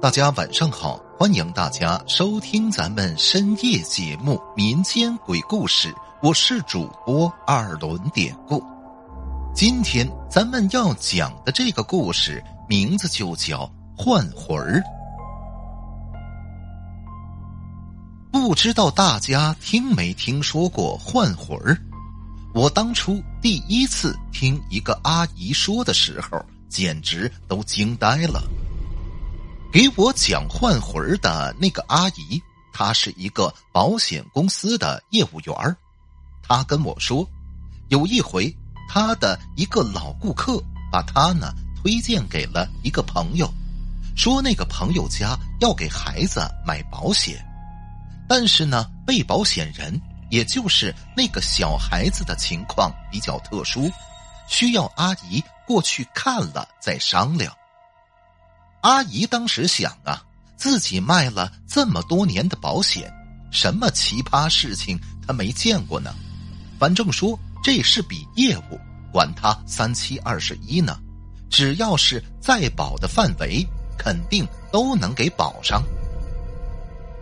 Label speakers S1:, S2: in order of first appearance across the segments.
S1: 大家晚上好，欢迎大家收听咱们深夜节目《民间鬼故事》，我是主播二轮典故。今天咱们要讲的这个故事名字就叫《换魂儿》。不知道大家听没听说过换魂儿？我当初第一次听一个阿姨说的时候，简直都惊呆了。给我讲换魂儿的那个阿姨，她是一个保险公司的业务员儿。她跟我说，有一回，她的一个老顾客把她呢推荐给了一个朋友，说那个朋友家要给孩子买保险，但是呢，被保险人，也就是那个小孩子的情况比较特殊，需要阿姨过去看了再商量。阿姨当时想啊，自己卖了这么多年的保险，什么奇葩事情她没见过呢？反正说这是笔业务，管他三七二十一呢，只要是在保的范围，肯定都能给保上。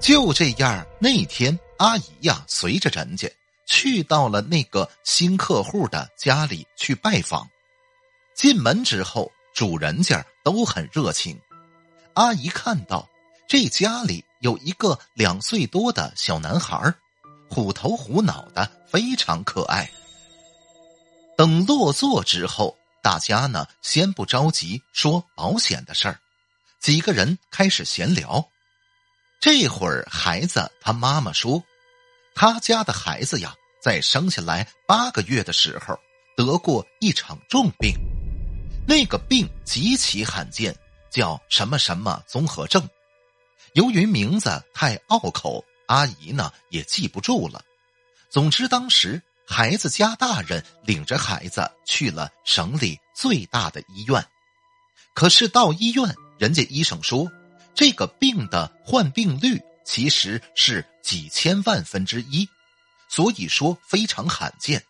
S1: 就这样，那天阿姨呀，随着人家去到了那个新客户的家里去拜访。进门之后，主人家都很热情。阿姨看到这家里有一个两岁多的小男孩，虎头虎脑的，非常可爱。等落座之后，大家呢先不着急说保险的事儿，几个人开始闲聊。这会儿，孩子他妈妈说，他家的孩子呀，在生下来八个月的时候得过一场重病，那个病极其罕见。叫什么什么综合症？由于名字太拗口，阿姨呢也记不住了。总之，当时孩子家大人领着孩子去了省里最大的医院，可是到医院，人家医生说，这个病的患病率其实是几千万分之一，所以说非常罕见。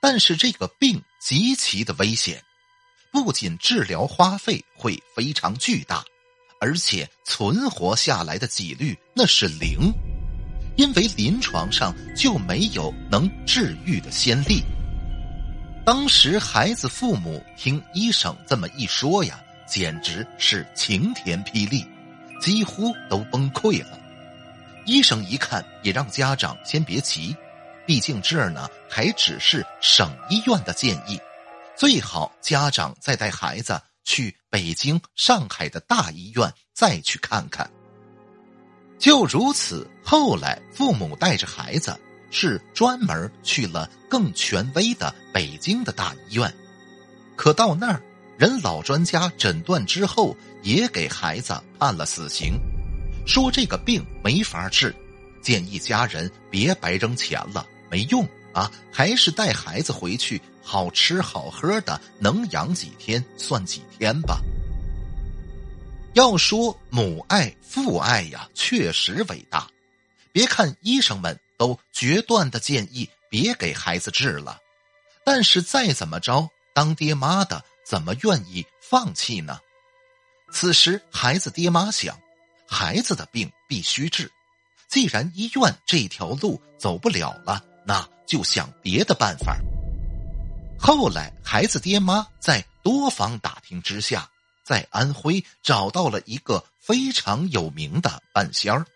S1: 但是这个病极其的危险。不仅治疗花费会非常巨大，而且存活下来的几率那是零，因为临床上就没有能治愈的先例。当时孩子父母听医生这么一说呀，简直是晴天霹雳，几乎都崩溃了。医生一看，也让家长先别急，毕竟这儿呢还只是省医院的建议。最好家长再带孩子去北京、上海的大医院再去看看。就如此，后来父母带着孩子是专门去了更权威的北京的大医院。可到那儿，人老专家诊断之后，也给孩子判了死刑，说这个病没法治，建议家人别白扔钱了，没用啊，还是带孩子回去。好吃好喝的，能养几天算几天吧。要说母爱父爱呀，确实伟大。别看医生们都决断的建议别给孩子治了，但是再怎么着，当爹妈的怎么愿意放弃呢？此时孩子爹妈想，孩子的病必须治，既然医院这条路走不了了，那就想别的办法。后来，孩子爹妈在多方打听之下，在安徽找到了一个非常有名的半仙儿。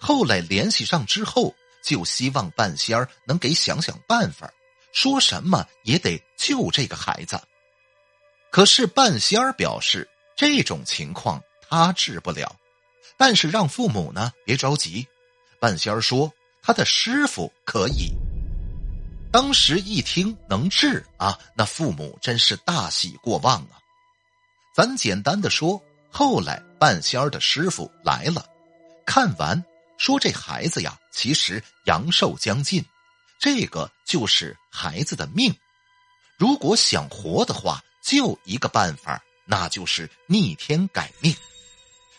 S1: 后来联系上之后，就希望半仙儿能给想想办法，说什么也得救这个孩子。可是半仙儿表示，这种情况他治不了，但是让父母呢别着急。半仙儿说，他的师傅可以。当时一听能治啊，那父母真是大喜过望啊。咱简单的说，后来半仙儿的师傅来了，看完说这孩子呀，其实阳寿将尽，这个就是孩子的命。如果想活的话，就一个办法，那就是逆天改命。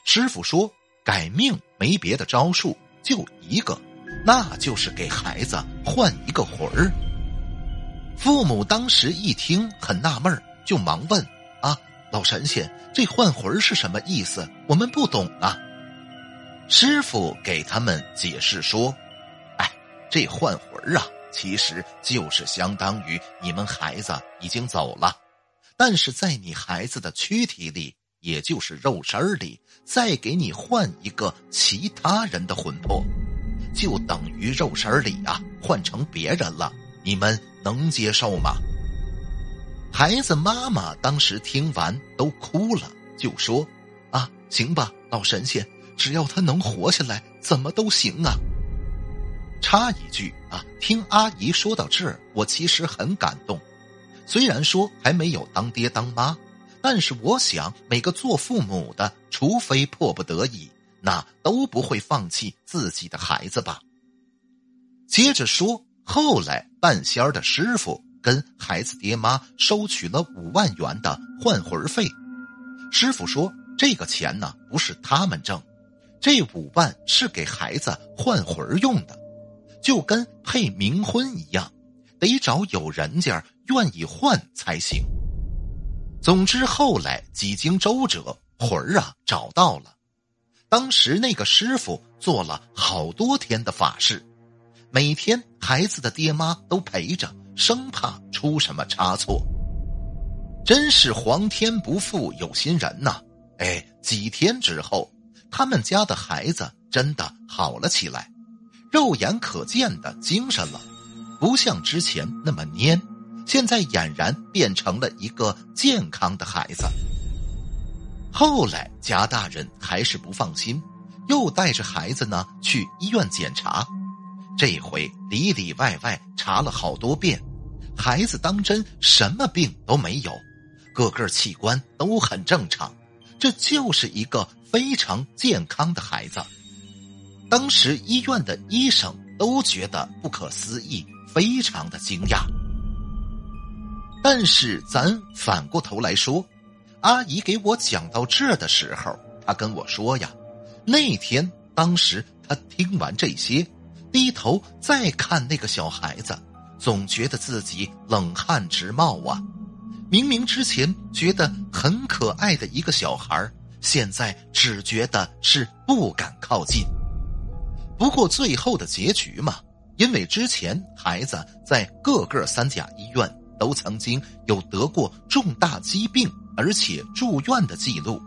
S1: 师傅说改命没别的招数，就一个，那就是给孩子换一个魂儿。父母当时一听很纳闷就忙问：“啊，老神仙，这换魂是什么意思？我们不懂啊。师傅给他们解释说：“哎，这换魂啊，其实就是相当于你们孩子已经走了，但是在你孩子的躯体里，也就是肉身里，再给你换一个其他人的魂魄，就等于肉身里啊换成别人了。你们能接受吗？”孩子妈妈当时听完都哭了，就说：“啊，行吧，老神仙。”只要他能活下来，怎么都行啊！插一句啊，听阿姨说到这儿，我其实很感动。虽然说还没有当爹当妈，但是我想每个做父母的，除非迫不得已，那都不会放弃自己的孩子吧。接着说，后来半仙儿的师傅跟孩子爹妈收取了五万元的换魂费。师傅说，这个钱呢，不是他们挣。这五万是给孩子换魂用的，就跟配冥婚一样，得找有人家愿意换才行。总之后来几经周折，魂儿啊找到了。当时那个师傅做了好多天的法事，每天孩子的爹妈都陪着，生怕出什么差错。真是皇天不负有心人呐！哎，几天之后。他们家的孩子真的好了起来，肉眼可见的精神了，不像之前那么蔫，现在俨然变成了一个健康的孩子。后来贾大人还是不放心，又带着孩子呢去医院检查，这回里里外外查了好多遍，孩子当真什么病都没有，各个器官都很正常，这就是一个。非常健康的孩子，当时医院的医生都觉得不可思议，非常的惊讶。但是咱反过头来说，阿姨给我讲到这的时候，她跟我说呀，那天当时她听完这些，低头再看那个小孩子，总觉得自己冷汗直冒啊！明明之前觉得很可爱的一个小孩现在只觉得是不敢靠近。不过最后的结局嘛，因为之前孩子在各个三甲医院都曾经有得过重大疾病，而且住院的记录，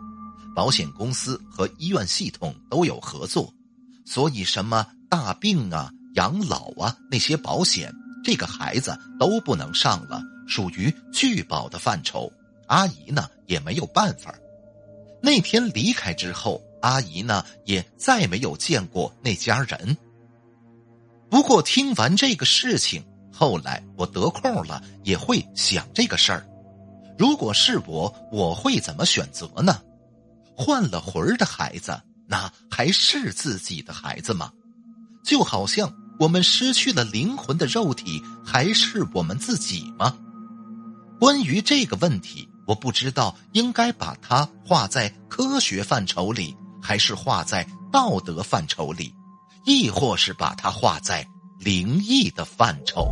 S1: 保险公司和医院系统都有合作，所以什么大病啊、养老啊那些保险，这个孩子都不能上了，属于拒保的范畴。阿姨呢也没有办法。那天离开之后，阿姨呢也再没有见过那家人。不过听完这个事情，后来我得空了也会想这个事儿：如果是我，我会怎么选择呢？换了魂儿的孩子，那还是自己的孩子吗？就好像我们失去了灵魂的肉体，还是我们自己吗？关于这个问题。我不知道应该把它画在科学范畴里，还是画在道德范畴里，亦或是把它画在灵异的范畴。